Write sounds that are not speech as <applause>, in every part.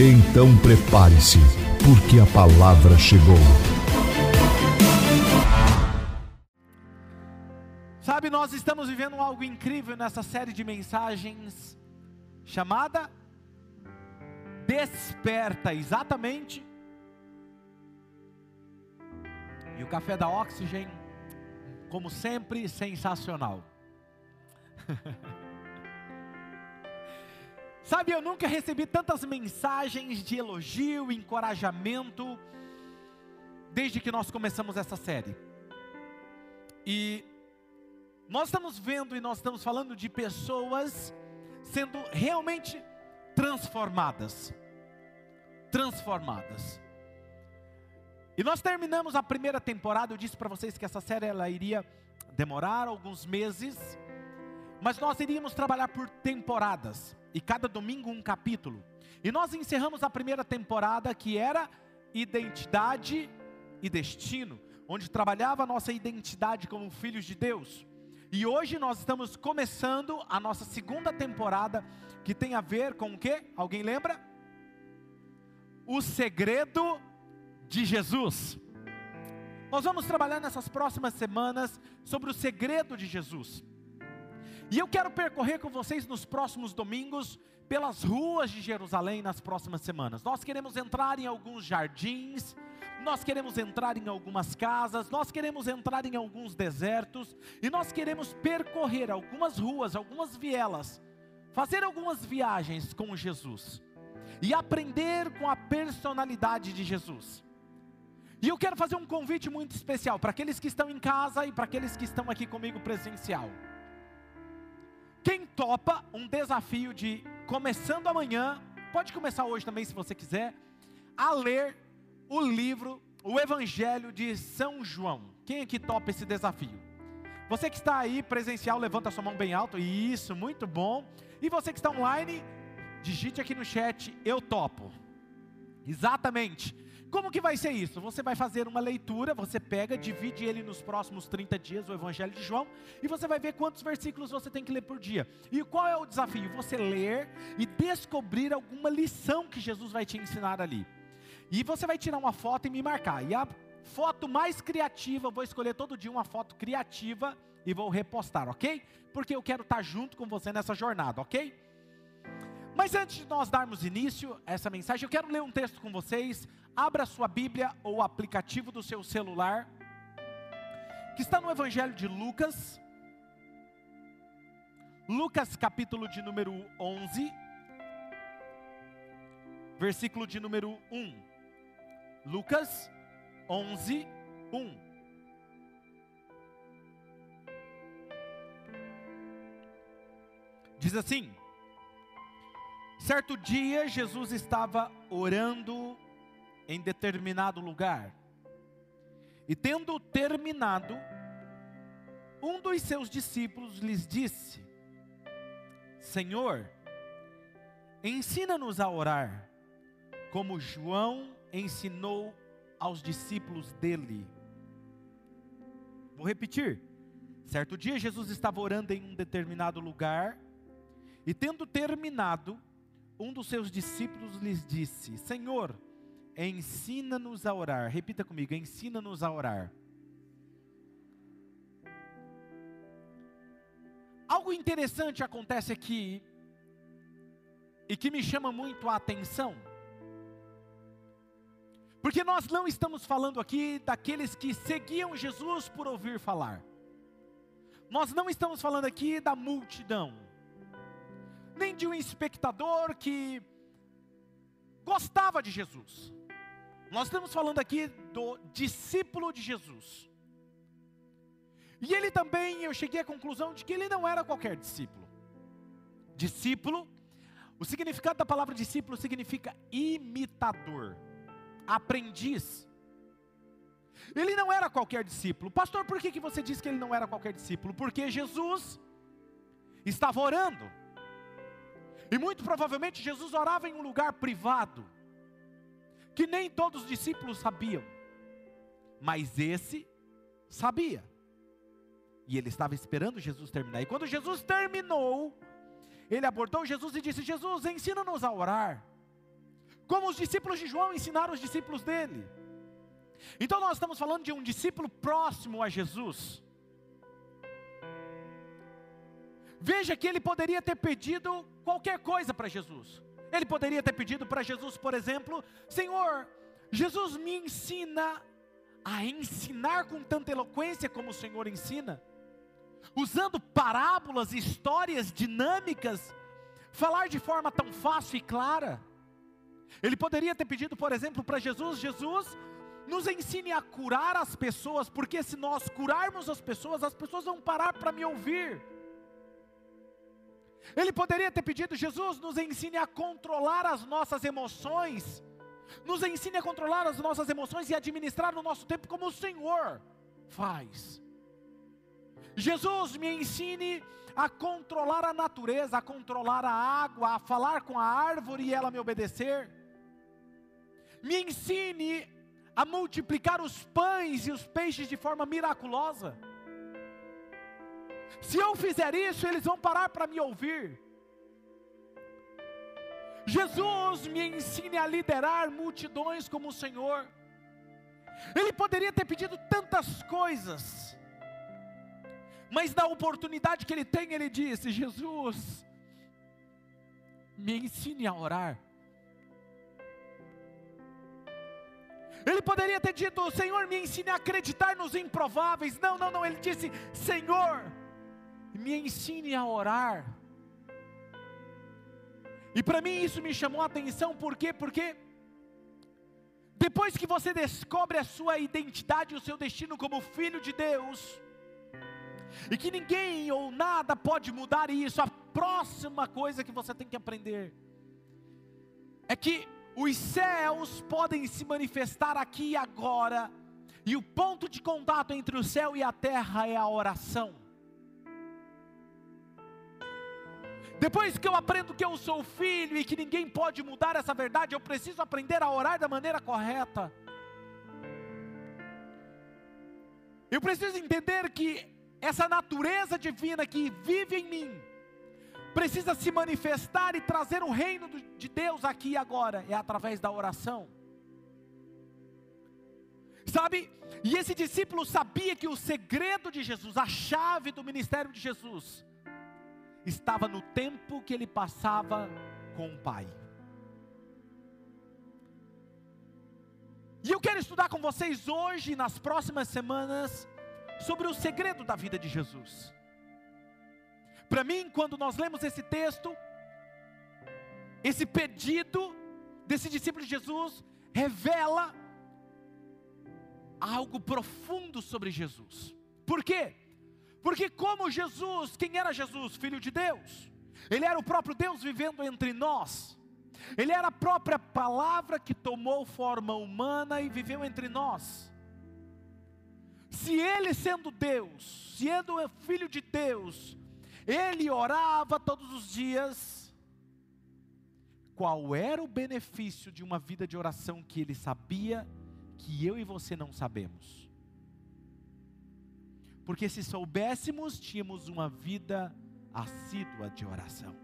Então prepare-se, porque a palavra chegou. Sabe, nós estamos vivendo algo incrível nessa série de mensagens chamada Desperta, exatamente. E o café da Oxygen, como sempre, sensacional. <laughs> Sabe, eu nunca recebi tantas mensagens de elogio, encorajamento, desde que nós começamos essa série. E nós estamos vendo e nós estamos falando de pessoas sendo realmente transformadas. Transformadas. E nós terminamos a primeira temporada, eu disse para vocês que essa série ela iria demorar alguns meses, mas nós iríamos trabalhar por temporadas e cada domingo um capítulo. E nós encerramos a primeira temporada que era identidade e destino, onde trabalhava a nossa identidade como filhos de Deus. E hoje nós estamos começando a nossa segunda temporada que tem a ver com o que? Alguém lembra? O segredo de Jesus. Nós vamos trabalhar nessas próximas semanas sobre o segredo de Jesus. E eu quero percorrer com vocês nos próximos domingos pelas ruas de Jerusalém nas próximas semanas. Nós queremos entrar em alguns jardins, nós queremos entrar em algumas casas, nós queremos entrar em alguns desertos e nós queremos percorrer algumas ruas, algumas vielas, fazer algumas viagens com Jesus e aprender com a personalidade de Jesus. E eu quero fazer um convite muito especial para aqueles que estão em casa e para aqueles que estão aqui comigo presencial. Quem topa um desafio de começando amanhã, pode começar hoje também se você quiser, a ler o livro, o Evangelho de São João. Quem aqui topa esse desafio? Você que está aí presencial, levanta sua mão bem alto. Isso, muito bom. E você que está online, digite aqui no chat, eu topo. Exatamente. Como que vai ser isso? Você vai fazer uma leitura, você pega, divide ele nos próximos 30 dias, o Evangelho de João, e você vai ver quantos versículos você tem que ler por dia. E qual é o desafio? Você ler e descobrir alguma lição que Jesus vai te ensinar ali. E você vai tirar uma foto e me marcar. E a foto mais criativa, eu vou escolher todo dia uma foto criativa e vou repostar, ok? Porque eu quero estar junto com você nessa jornada, ok? Mas antes de nós darmos início a essa mensagem, eu quero ler um texto com vocês. Abra sua Bíblia ou o aplicativo do seu celular, que está no Evangelho de Lucas. Lucas, capítulo de número 11, versículo de número 1. Lucas 11, 1. Diz assim: Certo dia, Jesus estava orando em determinado lugar, e tendo terminado, um dos seus discípulos lhes disse: Senhor, ensina-nos a orar, como João ensinou aos discípulos dele. Vou repetir. Certo dia, Jesus estava orando em um determinado lugar, e tendo terminado, um dos seus discípulos lhes disse: Senhor, ensina-nos a orar. Repita comigo: ensina-nos a orar. Algo interessante acontece aqui e que me chama muito a atenção. Porque nós não estamos falando aqui daqueles que seguiam Jesus por ouvir falar. Nós não estamos falando aqui da multidão nem de um espectador que gostava de Jesus. Nós estamos falando aqui do discípulo de Jesus. E ele também, eu cheguei à conclusão de que ele não era qualquer discípulo. Discípulo, O significado da palavra discípulo significa imitador, aprendiz. Ele não era qualquer discípulo. Pastor, por que, que você diz que ele não era qualquer discípulo? Porque Jesus estava orando. E muito provavelmente Jesus orava em um lugar privado, que nem todos os discípulos sabiam, mas esse sabia. E ele estava esperando Jesus terminar. E quando Jesus terminou, ele abordou Jesus e disse: Jesus, ensina-nos a orar, como os discípulos de João ensinaram os discípulos dele. Então nós estamos falando de um discípulo próximo a Jesus. Veja que ele poderia ter pedido qualquer coisa para Jesus. Ele poderia ter pedido para Jesus, por exemplo, Senhor, Jesus me ensina a ensinar com tanta eloquência como o Senhor ensina, usando parábolas, histórias dinâmicas, falar de forma tão fácil e clara. Ele poderia ter pedido, por exemplo, para Jesus: Jesus, nos ensine a curar as pessoas, porque se nós curarmos as pessoas, as pessoas vão parar para me ouvir. Ele poderia ter pedido: Jesus, nos ensine a controlar as nossas emoções, nos ensine a controlar as nossas emoções e administrar o nosso tempo como o Senhor faz. Jesus, me ensine a controlar a natureza, a controlar a água, a falar com a árvore e ela me obedecer. Me ensine a multiplicar os pães e os peixes de forma miraculosa. Se eu fizer isso, eles vão parar para me ouvir. Jesus me ensine a liderar multidões como o Senhor. Ele poderia ter pedido tantas coisas, mas na oportunidade que ele tem, ele disse: Jesus, me ensine a orar. Ele poderia ter dito: Senhor, me ensine a acreditar nos improváveis. Não, não, não. Ele disse: Senhor, me ensine a orar. E para mim isso me chamou a atenção, por quê? Porque depois que você descobre a sua identidade, o seu destino como filho de Deus, e que ninguém ou nada pode mudar isso, a próxima coisa que você tem que aprender é que os céus podem se manifestar aqui e agora, e o ponto de contato entre o céu e a terra é a oração. Depois que eu aprendo que eu sou filho e que ninguém pode mudar essa verdade, eu preciso aprender a orar da maneira correta. Eu preciso entender que essa natureza divina que vive em mim precisa se manifestar e trazer o reino de Deus aqui e agora, é através da oração. Sabe? E esse discípulo sabia que o segredo de Jesus, a chave do ministério de Jesus, estava no tempo que ele passava com o Pai. E eu quero estudar com vocês hoje, nas próximas semanas, sobre o segredo da vida de Jesus. Para mim, quando nós lemos esse texto, esse pedido desse discípulo de Jesus revela algo profundo sobre Jesus. Por quê? Porque, como Jesus, quem era Jesus? Filho de Deus, ele era o próprio Deus vivendo entre nós, ele era a própria palavra que tomou forma humana e viveu entre nós. Se ele, sendo Deus, sendo filho de Deus, ele orava todos os dias, qual era o benefício de uma vida de oração que ele sabia que eu e você não sabemos? Porque se soubéssemos, tínhamos uma vida assídua de oração.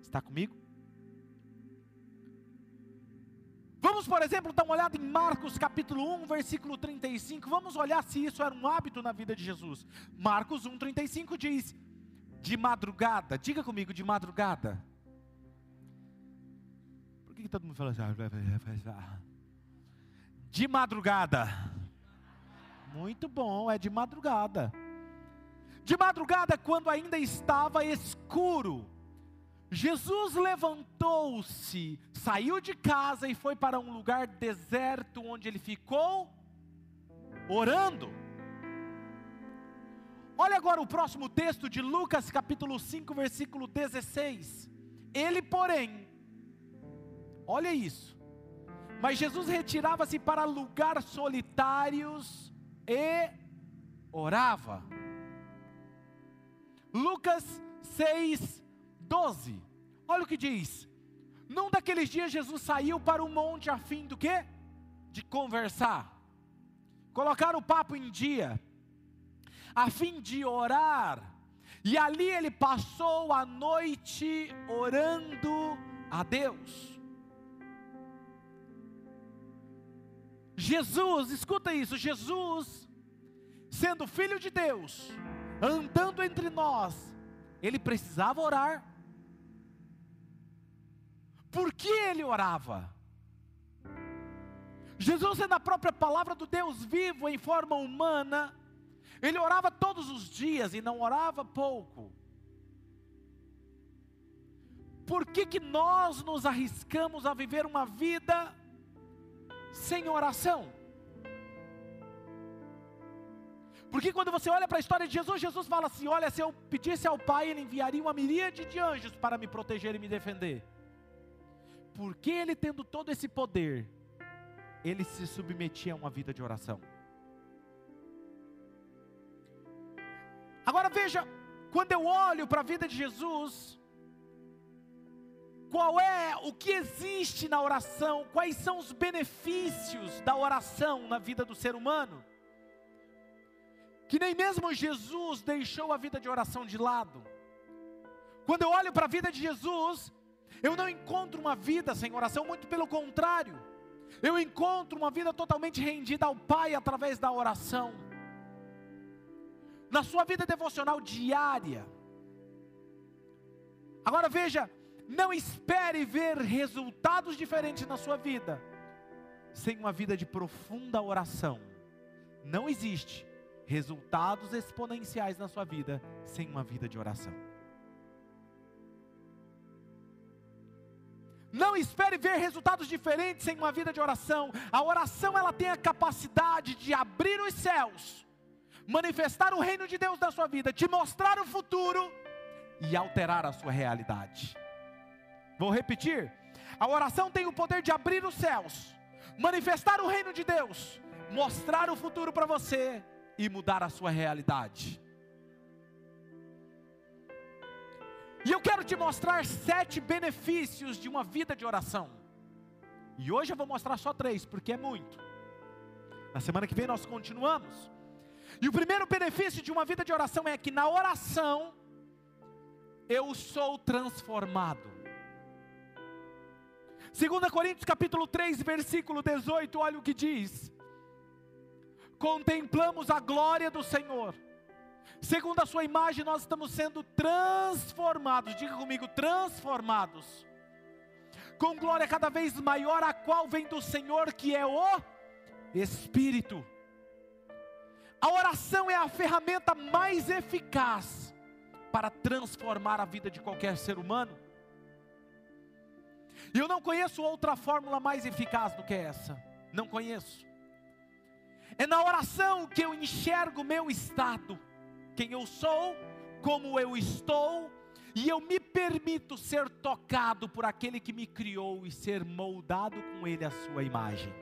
Está comigo? Vamos, por exemplo, dar uma olhada em Marcos capítulo 1, versículo 35. Vamos olhar se isso era um hábito na vida de Jesus. Marcos 1, 35 diz: De madrugada, diga comigo, de madrugada. Por que, que todo mundo fala assim? <laughs> De madrugada muito bom, é de madrugada. De madrugada, quando ainda estava escuro, Jesus levantou-se, saiu de casa e foi para um lugar deserto, onde ele ficou orando. Olha agora o próximo texto de Lucas, capítulo 5, versículo 16. Ele, porém, olha isso. Mas Jesus retirava-se para lugares solitários e orava. Lucas 6, 12. Olha o que diz. Num daqueles dias Jesus saiu para o monte a fim do quê? De conversar. Colocar o papo em dia. A fim de orar. E ali ele passou a noite orando a Deus. Jesus, escuta isso, Jesus, sendo filho de Deus, andando entre nós, ele precisava orar. Por que ele orava? Jesus, sendo a própria palavra do Deus vivo em forma humana, ele orava todos os dias e não orava pouco. Por que, que nós nos arriscamos a viver uma vida sem oração? Porque quando você olha para a história de Jesus, Jesus fala assim: Olha, se eu pedisse ao Pai, Ele enviaria uma miríade de anjos para me proteger e me defender. Porque Ele, tendo todo esse poder, Ele se submetia a uma vida de oração. Agora veja, quando eu olho para a vida de Jesus, qual é o que existe na oração, quais são os benefícios da oração na vida do ser humano? Que nem mesmo Jesus deixou a vida de oração de lado. Quando eu olho para a vida de Jesus, eu não encontro uma vida sem oração, muito pelo contrário. Eu encontro uma vida totalmente rendida ao Pai através da oração. Na sua vida devocional diária. Agora veja, não espere ver resultados diferentes na sua vida sem uma vida de profunda oração. Não existe resultados exponenciais na sua vida sem uma vida de oração. Não espere ver resultados diferentes sem uma vida de oração. A oração ela tem a capacidade de abrir os céus, manifestar o reino de Deus na sua vida, te mostrar o futuro e alterar a sua realidade. Vou repetir. A oração tem o poder de abrir os céus, manifestar o reino de Deus, mostrar o futuro para você e mudar a sua realidade. E eu quero te mostrar sete benefícios de uma vida de oração. E hoje eu vou mostrar só três, porque é muito. Na semana que vem nós continuamos. E o primeiro benefício de uma vida de oração é que na oração eu sou transformado. 2 Coríntios capítulo 3, versículo 18, olha o que diz: contemplamos a glória do Senhor. Segundo a sua imagem, nós estamos sendo transformados. Diga comigo, transformados. Com glória cada vez maior, a qual vem do Senhor, que é o Espírito. A oração é a ferramenta mais eficaz para transformar a vida de qualquer ser humano. E eu não conheço outra fórmula mais eficaz do que essa. Não conheço. É na oração que eu enxergo o meu estado, quem eu sou, como eu estou, e eu me permito ser tocado por aquele que me criou e ser moldado com ele a sua imagem.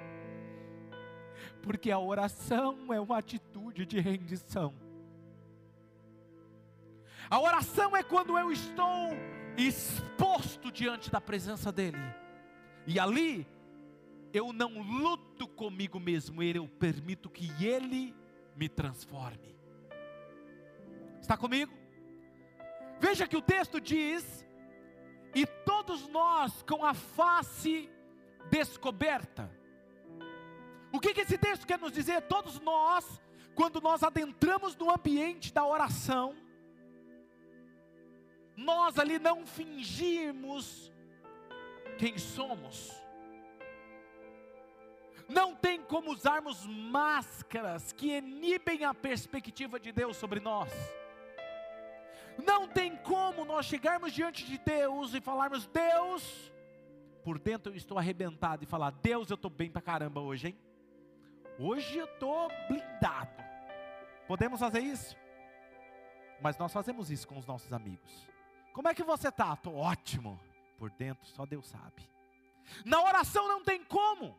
Porque a oração é uma atitude de rendição. A oração é quando eu estou exposto diante da presença dEle. E ali eu não luto comigo mesmo, eu permito que Ele me transforme. Está comigo? Veja que o texto diz: e todos nós com a face descoberta. O que, que esse texto quer nos dizer? Todos nós, quando nós adentramos no ambiente da oração, nós ali não fingimos quem somos não tem como usarmos máscaras que inibem a perspectiva de Deus sobre nós. Não tem como nós chegarmos diante de Deus e falarmos: Deus, por dentro eu estou arrebentado, e falar: Deus, eu estou bem pra caramba hoje, hein? Hoje eu estou blindado. Podemos fazer isso? Mas nós fazemos isso com os nossos amigos. Como é que você está? Estou ótimo. por dentro, só Deus sabe. Na oração não tem como.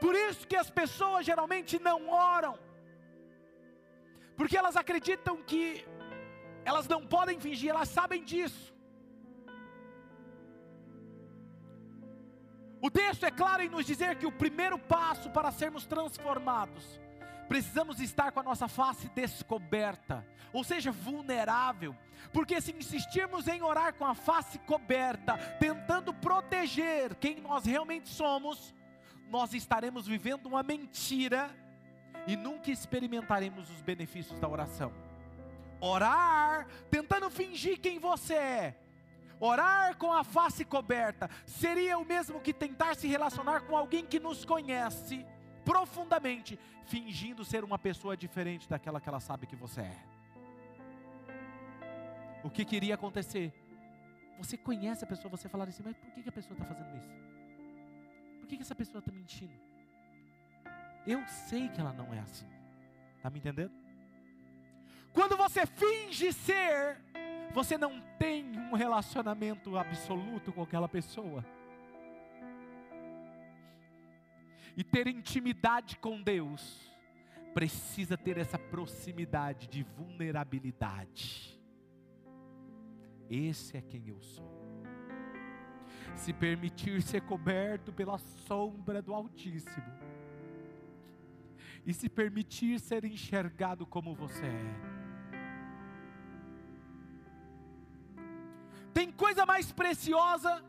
Por isso que as pessoas geralmente não oram. Porque elas acreditam que elas não podem fingir, elas sabem disso. O texto é claro em nos dizer que o primeiro passo para sermos transformados, precisamos estar com a nossa face descoberta, ou seja, vulnerável, porque se insistirmos em orar com a face coberta, tentando proteger quem nós realmente somos, nós estaremos vivendo uma mentira e nunca experimentaremos os benefícios da oração. Orar, tentando fingir quem você é, orar com a face coberta, seria o mesmo que tentar se relacionar com alguém que nos conhece profundamente, fingindo ser uma pessoa diferente daquela que ela sabe que você é. O que queria acontecer? Você conhece a pessoa, você falar assim, mas por que a pessoa está fazendo isso? Por que essa pessoa está mentindo? Eu sei que ela não é assim. Está me entendendo? Quando você finge ser, você não tem um relacionamento absoluto com aquela pessoa. E ter intimidade com Deus precisa ter essa proximidade de vulnerabilidade. Esse é quem eu sou. Se permitir ser coberto pela sombra do Altíssimo, e se permitir ser enxergado como você é. Tem coisa mais preciosa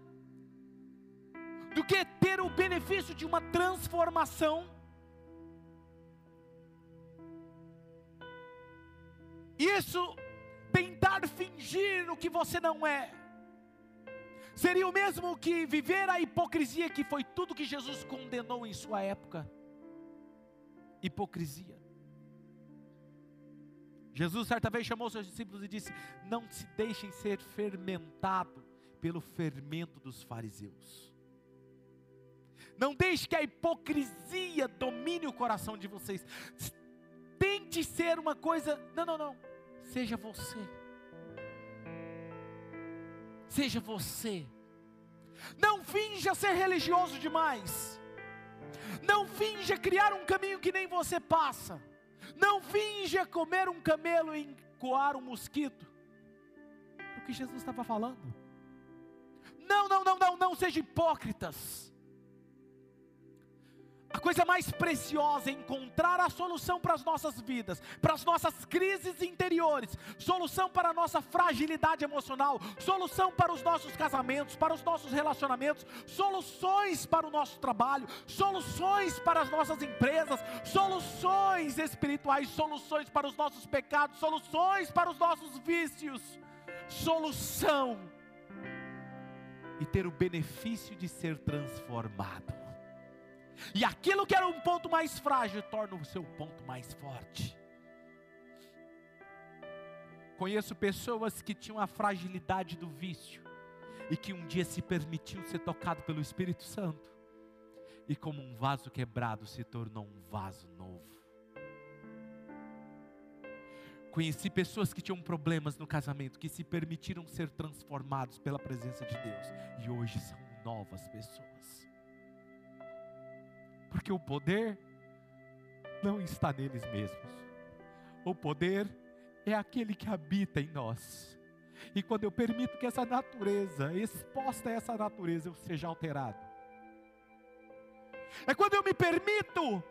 do que ter o benefício de uma transformação. Isso, tentar fingir o que você não é, seria o mesmo que viver a hipocrisia, que foi tudo que Jesus condenou em sua época. Hipocrisia. Jesus certa vez chamou seus discípulos e disse: Não se deixem ser fermentado pelo fermento dos fariseus. Não deixe que a hipocrisia domine o coração de vocês. Tente ser uma coisa. Não, não, não. Seja você. Seja você. Não finja ser religioso demais. Não finja criar um caminho que nem você passa. Não finja comer um camelo e coar um mosquito. É o que Jesus estava falando. Não, não, não, não, não sejam hipócritas. A coisa mais preciosa é encontrar a solução para as nossas vidas, para as nossas crises interiores, solução para a nossa fragilidade emocional, solução para os nossos casamentos, para os nossos relacionamentos, soluções para o nosso trabalho, soluções para as nossas empresas, soluções espirituais, soluções para os nossos pecados, soluções para os nossos vícios, solução e ter o benefício de ser transformado. E aquilo que era um ponto mais frágil torna o seu ponto mais forte. Conheço pessoas que tinham a fragilidade do vício e que um dia se permitiu ser tocado pelo Espírito Santo e como um vaso quebrado se tornou um vaso novo. Conheci pessoas que tinham problemas no casamento, que se permitiram ser transformados pela presença de Deus e hoje são novas pessoas. Porque o poder não está neles mesmos. O poder é aquele que habita em nós. E quando eu permito que essa natureza, exposta a essa natureza, eu seja alterado. É quando eu me permito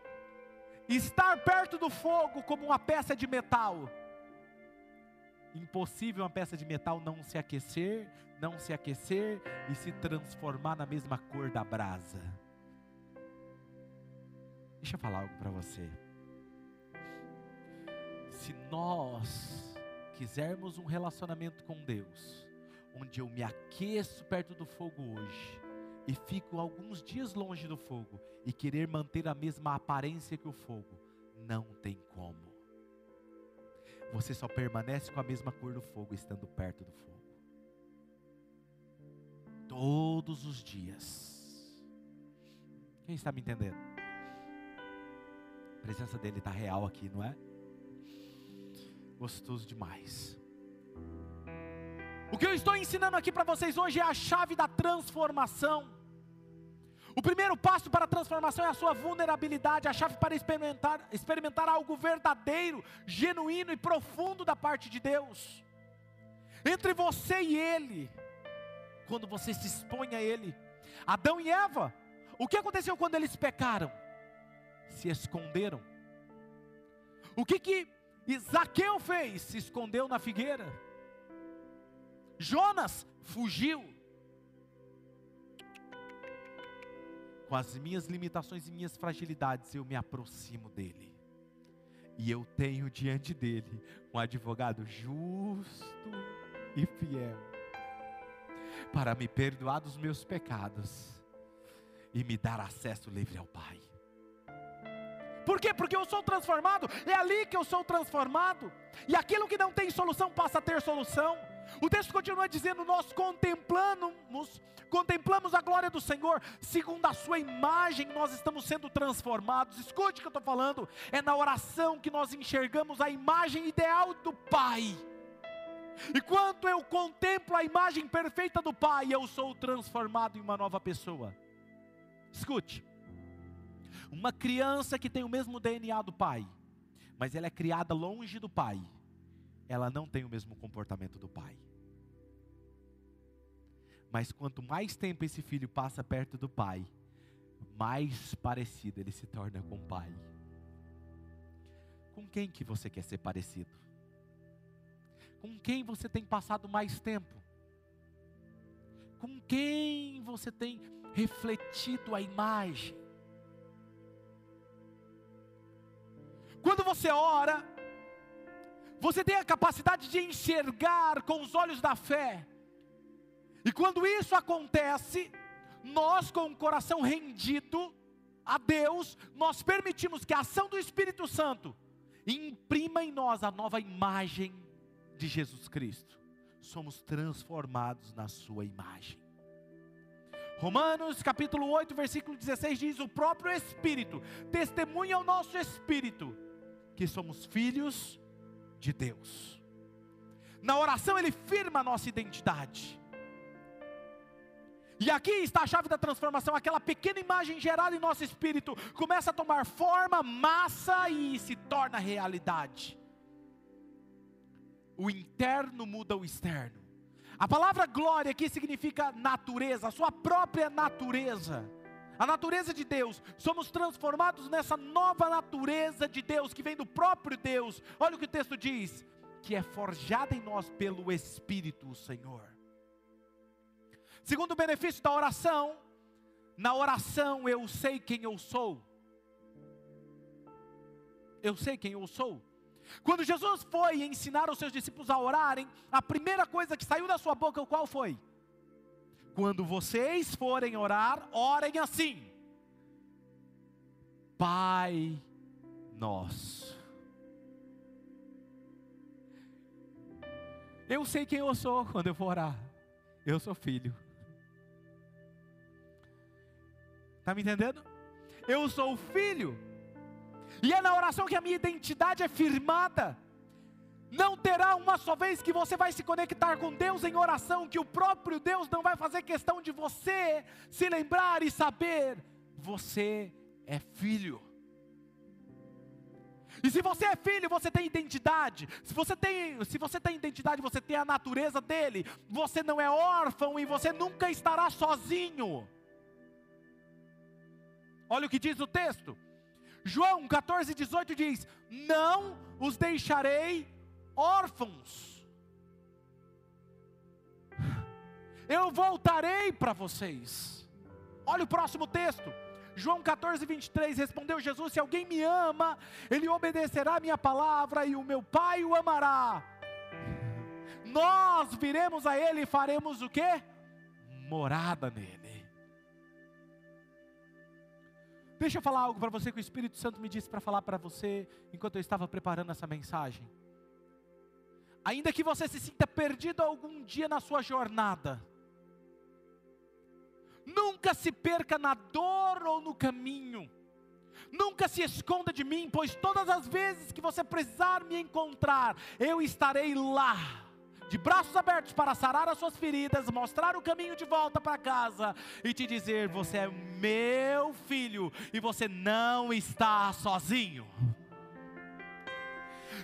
estar perto do fogo como uma peça de metal. Impossível uma peça de metal não se aquecer, não se aquecer e se transformar na mesma cor da brasa. Deixa eu falar algo para você. Se nós quisermos um relacionamento com Deus, onde eu me aqueço perto do fogo hoje e fico alguns dias longe do fogo e querer manter a mesma aparência que o fogo, não tem como. Você só permanece com a mesma cor do fogo estando perto do fogo. Todos os dias. Quem está me entendendo? Presença dele está real aqui, não é? Gostoso demais. O que eu estou ensinando aqui para vocês hoje é a chave da transformação. O primeiro passo para a transformação é a sua vulnerabilidade, a chave para experimentar, experimentar algo verdadeiro, genuíno e profundo da parte de Deus. Entre você e Ele, quando você se expõe a Ele. Adão e Eva, o que aconteceu quando eles pecaram? Se esconderam. O que que Zaqueu fez? Se escondeu na figueira. Jonas fugiu. Com as minhas limitações e minhas fragilidades, eu me aproximo dele. E eu tenho diante dele um advogado justo e fiel para me perdoar dos meus pecados e me dar acesso livre ao Pai. Por quê? Porque eu sou transformado, é ali que eu sou transformado, e aquilo que não tem solução passa a ter solução. O texto continua dizendo: Nós contemplamos, contemplamos a glória do Senhor, segundo a Sua imagem, nós estamos sendo transformados. Escute o que eu estou falando, é na oração que nós enxergamos a imagem ideal do Pai. E quando eu contemplo a imagem perfeita do Pai, eu sou transformado em uma nova pessoa. Escute, uma criança que tem o mesmo DNA do pai, mas ela é criada longe do pai, ela não tem o mesmo comportamento do pai. Mas quanto mais tempo esse filho passa perto do pai, mais parecido ele se torna com o pai. Com quem que você quer ser parecido? Com quem você tem passado mais tempo? Com quem você tem refletido a imagem? Quando você ora, você tem a capacidade de enxergar com os olhos da fé. E quando isso acontece, nós com o coração rendido a Deus, nós permitimos que a ação do Espírito Santo imprima em nós a nova imagem de Jesus Cristo. Somos transformados na sua imagem. Romanos capítulo 8, versículo 16 diz: O próprio Espírito testemunha ao nosso espírito que somos filhos de Deus. Na oração ele firma a nossa identidade. E aqui está a chave da transformação, aquela pequena imagem gerada em nosso espírito começa a tomar forma, massa e se torna realidade. O interno muda o externo. A palavra glória aqui significa natureza, a sua própria natureza a natureza de Deus, somos transformados nessa nova natureza de Deus que vem do próprio Deus. Olha o que o texto diz: que é forjada em nós pelo Espírito, o Senhor. Segundo benefício da oração, na oração eu sei quem eu sou. Eu sei quem eu sou. Quando Jesus foi ensinar os seus discípulos a orarem, a primeira coisa que saiu da sua boca, qual foi? Quando vocês forem orar, orem assim: Pai nosso. Eu sei quem eu sou quando eu for orar. Eu sou filho. Está me entendendo? Eu sou filho. E é na oração que a minha identidade é firmada. Não terá uma só vez que você vai se conectar com Deus em oração, que o próprio Deus não vai fazer questão de você se lembrar e saber: você é filho. E se você é filho, você tem identidade. Se você tem, se você tem identidade, você tem a natureza dele. Você não é órfão e você nunca estará sozinho. Olha o que diz o texto. João 14, 18 diz: Não os deixarei órfãos. Eu voltarei para vocês. Olha o próximo texto. João 14, 23, respondeu Jesus: Se alguém me ama, ele obedecerá a minha palavra, e o meu Pai o amará. Nós viremos a ele e faremos o que? Morada nele. Deixa eu falar algo para você que o Espírito Santo me disse para falar para você enquanto eu estava preparando essa mensagem. Ainda que você se sinta perdido algum dia na sua jornada, nunca se perca na dor ou no caminho. Nunca se esconda de mim, pois todas as vezes que você precisar me encontrar, eu estarei lá de braços abertos para sarar as suas feridas, mostrar o caminho de volta para casa e te dizer: Você é meu filho e você não está sozinho.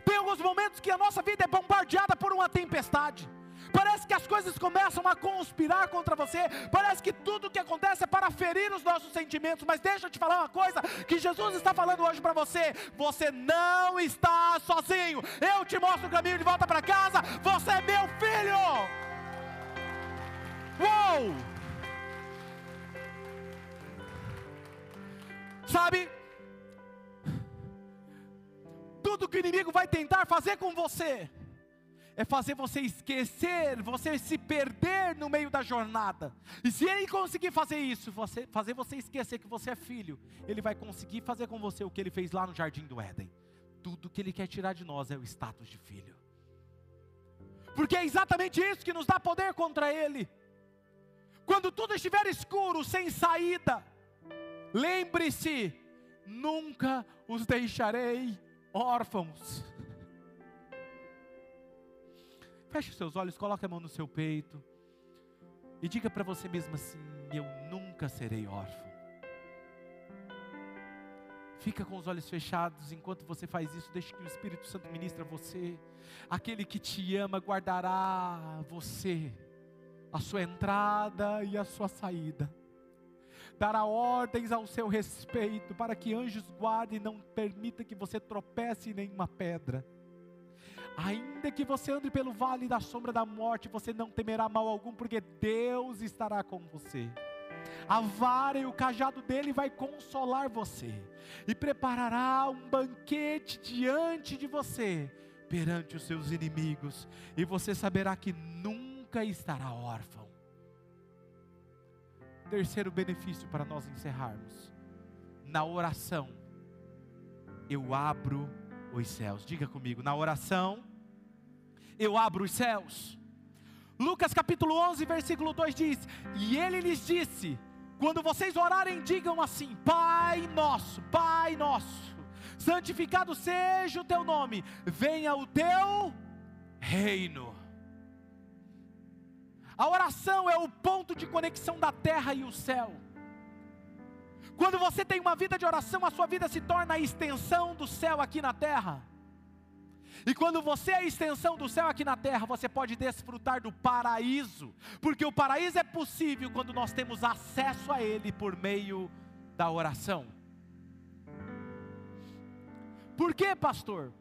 Tem alguns momentos que a nossa vida é bombardeada por uma tempestade. Parece que as coisas começam a conspirar contra você. Parece que tudo que acontece é para ferir os nossos sentimentos. Mas deixa eu te falar uma coisa: que Jesus está falando hoje para você. Você não está sozinho. Eu te mostro o caminho de volta para casa. Você é meu filho. Uou! Sabe? Tudo que o inimigo vai tentar fazer com você é fazer você esquecer, você se perder no meio da jornada. E se ele conseguir fazer isso, você, fazer você esquecer que você é filho, ele vai conseguir fazer com você o que ele fez lá no jardim do Éden. Tudo que ele quer tirar de nós é o status de filho. Porque é exatamente isso que nos dá poder contra ele. Quando tudo estiver escuro, sem saída, lembre-se: nunca os deixarei órfãos. Feche os seus olhos, coloque a mão no seu peito e diga para você mesmo assim: Eu nunca serei órfão. Fica com os olhos fechados enquanto você faz isso, deixe que o Espírito Santo ministre a você. Aquele que te ama guardará você, a sua entrada e a sua saída. Dará ordens ao seu respeito para que anjos guardem e não permita que você tropece em nenhuma pedra. Ainda que você ande pelo vale da sombra da morte, você não temerá mal algum, porque Deus estará com você. A vara e o cajado dele vai consolar você e preparará um banquete diante de você, perante os seus inimigos, e você saberá que nunca estará órfão. Terceiro benefício para nós encerrarmos. Na oração, eu abro os céus. Diga comigo, na oração, eu abro os céus. Lucas capítulo 11, versículo 2 diz: E ele lhes disse: Quando vocês orarem, digam assim: Pai nosso, Pai nosso, santificado seja o teu nome, venha o teu reino. A oração é o ponto de conexão da terra e o céu. Quando você tem uma vida de oração, a sua vida se torna a extensão do céu aqui na terra. E quando você é a extensão do céu aqui na terra, você pode desfrutar do paraíso, porque o paraíso é possível quando nós temos acesso a ele por meio da oração. Por quê, pastor?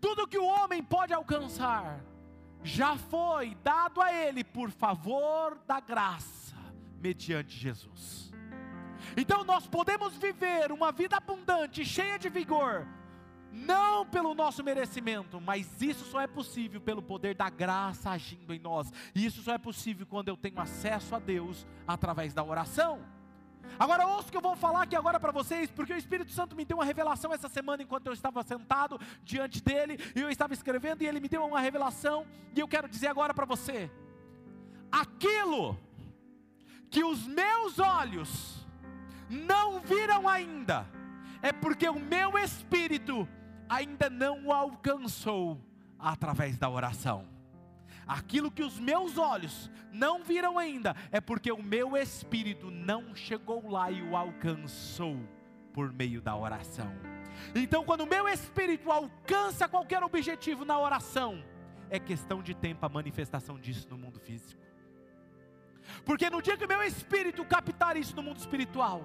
Tudo que o homem pode alcançar já foi dado a ele por favor da graça, mediante Jesus. Então nós podemos viver uma vida abundante, cheia de vigor, não pelo nosso merecimento, mas isso só é possível pelo poder da graça agindo em nós. E isso só é possível quando eu tenho acesso a Deus através da oração. Agora ouça o que eu vou falar aqui agora para vocês, porque o Espírito Santo me deu uma revelação essa semana enquanto eu estava sentado diante dele e eu estava escrevendo e ele me deu uma revelação e eu quero dizer agora para você: aquilo que os meus olhos não viram ainda, é porque o meu espírito ainda não o alcançou através da oração. Aquilo que os meus olhos não viram ainda, é porque o meu espírito não chegou lá e o alcançou por meio da oração. Então, quando o meu espírito alcança qualquer objetivo na oração, é questão de tempo a manifestação disso no mundo físico. Porque no dia que o meu espírito captar isso no mundo espiritual,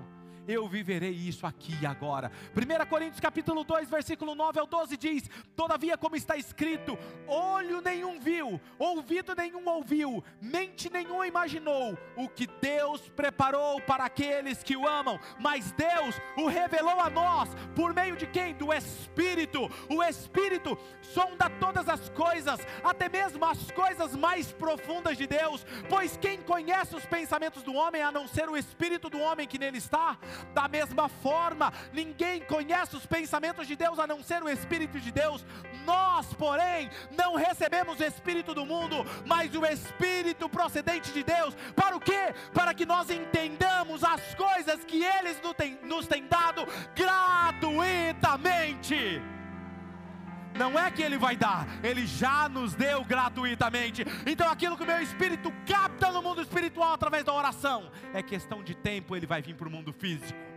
eu viverei isso aqui e agora. 1 Coríntios capítulo 2, versículo 9 ao 12 diz: Todavia, como está escrito, olho nenhum viu, ouvido nenhum ouviu, mente nenhum imaginou o que Deus preparou para aqueles que o amam, mas Deus o revelou a nós por meio de quem? Do Espírito. O Espírito sonda todas as coisas, até mesmo as coisas mais profundas de Deus, pois quem conhece os pensamentos do homem a não ser o espírito do homem que nele está? Da mesma forma, ninguém conhece os pensamentos de Deus a não ser o Espírito de Deus. Nós, porém, não recebemos o Espírito do mundo, mas o Espírito procedente de Deus. Para o quê? Para que nós entendamos as coisas que Ele nos tem dado gratuitamente. Não é que Ele vai dar, Ele já nos deu gratuitamente. Então aquilo que o meu espírito capta no mundo espiritual através da oração, é questão de tempo, Ele vai vir para o mundo físico.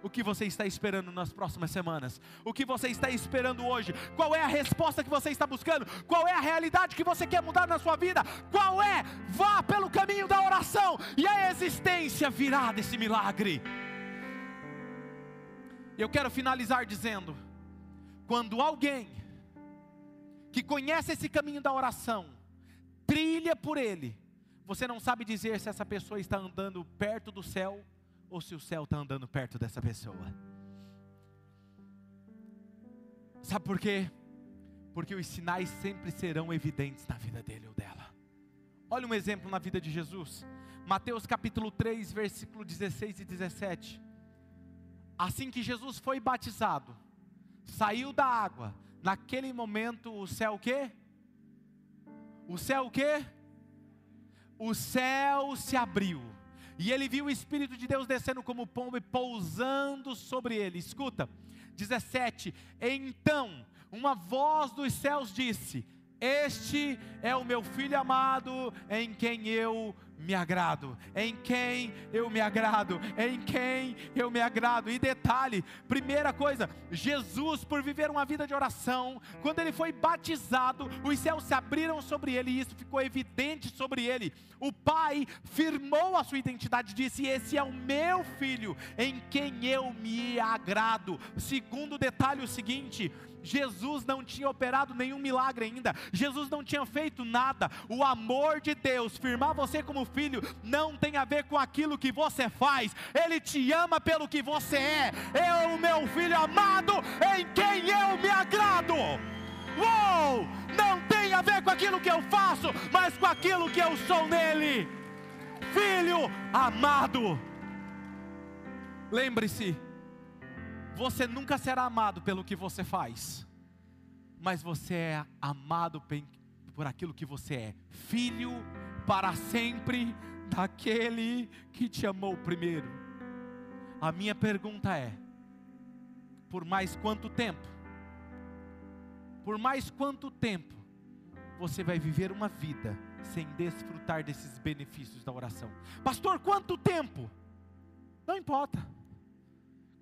O que você está esperando nas próximas semanas? O que você está esperando hoje? Qual é a resposta que você está buscando? Qual é a realidade que você quer mudar na sua vida? Qual é? Vá pelo caminho da oração e a existência virá desse milagre. Eu quero finalizar dizendo: quando alguém que conhece esse caminho da oração trilha por ele, você não sabe dizer se essa pessoa está andando perto do céu ou se o céu está andando perto dessa pessoa. Sabe por quê? Porque os sinais sempre serão evidentes na vida dele ou dela. Olha um exemplo na vida de Jesus. Mateus capítulo 3, versículo 16 e 17. Assim que Jesus foi batizado, saiu da água, naquele momento o céu o quê? O céu o quê? O céu se abriu e ele viu o Espírito de Deus descendo como pombo e pousando sobre ele. Escuta, 17: Então uma voz dos céus disse: Este é o meu filho amado, em quem eu me agrado, em quem eu me agrado, em quem eu me agrado. E detalhe, primeira coisa, Jesus, por viver uma vida de oração, quando ele foi batizado, os céus se abriram sobre ele e isso ficou evidente sobre ele. O Pai firmou a sua identidade, disse: Esse é o meu filho, em quem eu me agrado. Segundo detalhe, o seguinte: Jesus não tinha operado nenhum milagre ainda, Jesus não tinha feito nada. O amor de Deus, firmar você como filho, não tem a ver com aquilo que você faz, Ele te ama pelo que você é. Eu, meu filho amado, em quem eu me agrado. Uou! Não tem a ver com aquilo que eu faço, mas com aquilo que eu sou nele. Filho amado. Lembre-se, você nunca será amado pelo que você faz, mas você é amado por aquilo que você é, filho para sempre daquele que te amou primeiro. A minha pergunta é: por mais quanto tempo? Por mais quanto tempo você vai viver uma vida sem desfrutar desses benefícios da oração? Pastor, quanto tempo? Não importa.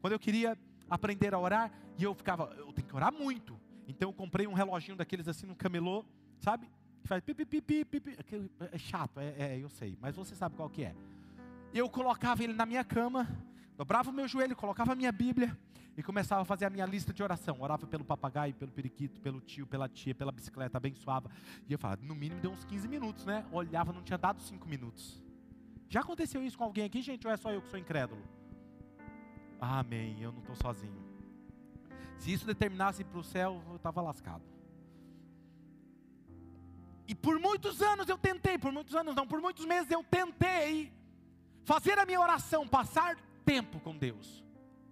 Quando eu queria aprender a orar, e eu ficava, eu tenho que orar muito. Então eu comprei um reloginho daqueles assim no camelô, sabe? Que faz pipi, pipi, pipi. É chato, é, é, eu sei, mas você sabe qual que é. Eu colocava ele na minha cama, dobrava o meu joelho, colocava a minha Bíblia e começava a fazer a minha lista de oração. Orava pelo papagaio, pelo periquito, pelo tio, pela tia, pela bicicleta, abençoava. E eu falava, no mínimo deu uns 15 minutos, né? Olhava, não tinha dado 5 minutos. Já aconteceu isso com alguém aqui, gente, ou é só eu que sou incrédulo? Amém, eu não estou sozinho. Se isso determinasse para o céu, eu estava lascado. E por muitos anos eu tentei, por muitos anos não, por muitos meses eu tentei fazer a minha oração, passar tempo com Deus.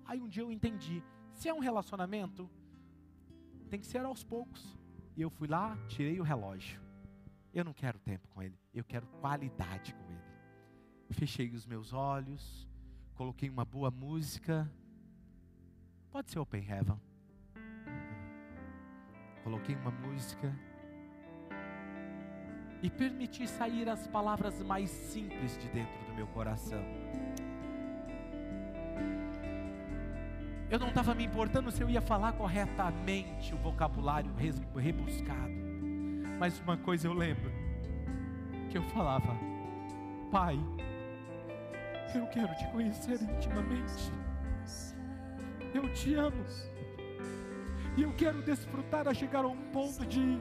Aí um dia eu entendi, se é um relacionamento, tem que ser aos poucos. E eu fui lá, tirei o relógio. Eu não quero tempo com Ele, eu quero qualidade com Ele. Fechei os meus olhos, coloquei uma boa música. Pode ser Open Heaven. Coloquei uma música e permiti sair as palavras mais simples de dentro do meu coração. Eu não estava me importando se eu ia falar corretamente o vocabulário rebuscado. Mas uma coisa eu lembro: que eu falava, Pai, eu quero te conhecer intimamente. Eu te amo. E eu quero desfrutar a chegar a um ponto de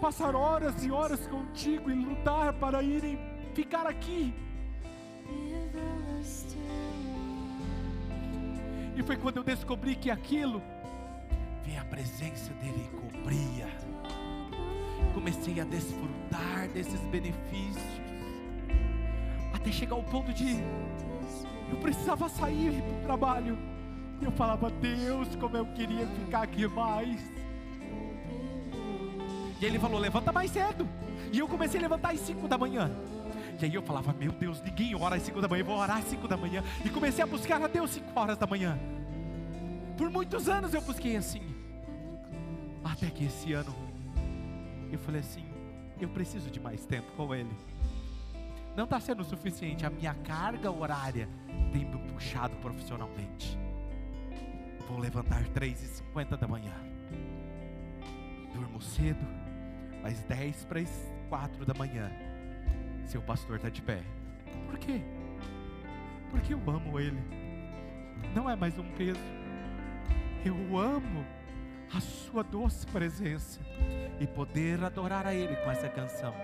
passar horas e horas contigo e lutar para ir e ficar aqui. E foi quando eu descobri que aquilo vem a presença dele cobria. Comecei a desfrutar desses benefícios até chegar ao ponto de eu precisava sair para o trabalho. E eu falava, Deus, como eu queria ficar aqui mais. E ele falou, levanta mais cedo. E eu comecei a levantar às 5 da manhã. E aí eu falava, meu Deus, ninguém ora às 5 da manhã, eu vou orar às 5 da manhã. E comecei a buscar a Deus 5 horas da manhã. Por muitos anos eu busquei assim. Até que esse ano eu falei assim: eu preciso de mais tempo com Ele. Não está sendo suficiente, a minha carga horária tem me puxado profissionalmente. Vou levantar 3h50 da manhã. Durmo cedo, mas 10 para as 4 da manhã. Seu pastor está de pé. Por quê? Porque eu amo Ele. Não é mais um peso. Eu amo a Sua doce presença e poder adorar a Ele com essa canção.